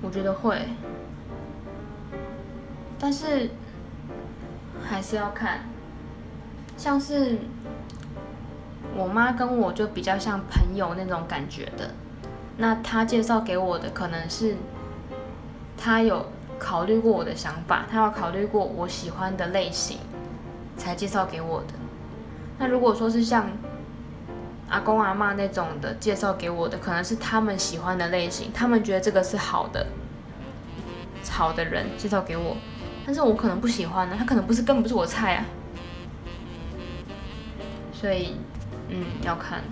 我觉得会，但是还是要看，像是我妈跟我就比较像朋友那种感觉的，那她介绍给我的可能是她有考虑过我的想法，她有考虑过我喜欢的类型，才介绍给我的。那如果说是像阿公阿妈那种的介绍给我的，可能是他们喜欢的类型，他们觉得这个是好的，好的人介绍给我，但是我可能不喜欢呢，他可能不是根本不是我菜啊，所以，嗯，要看。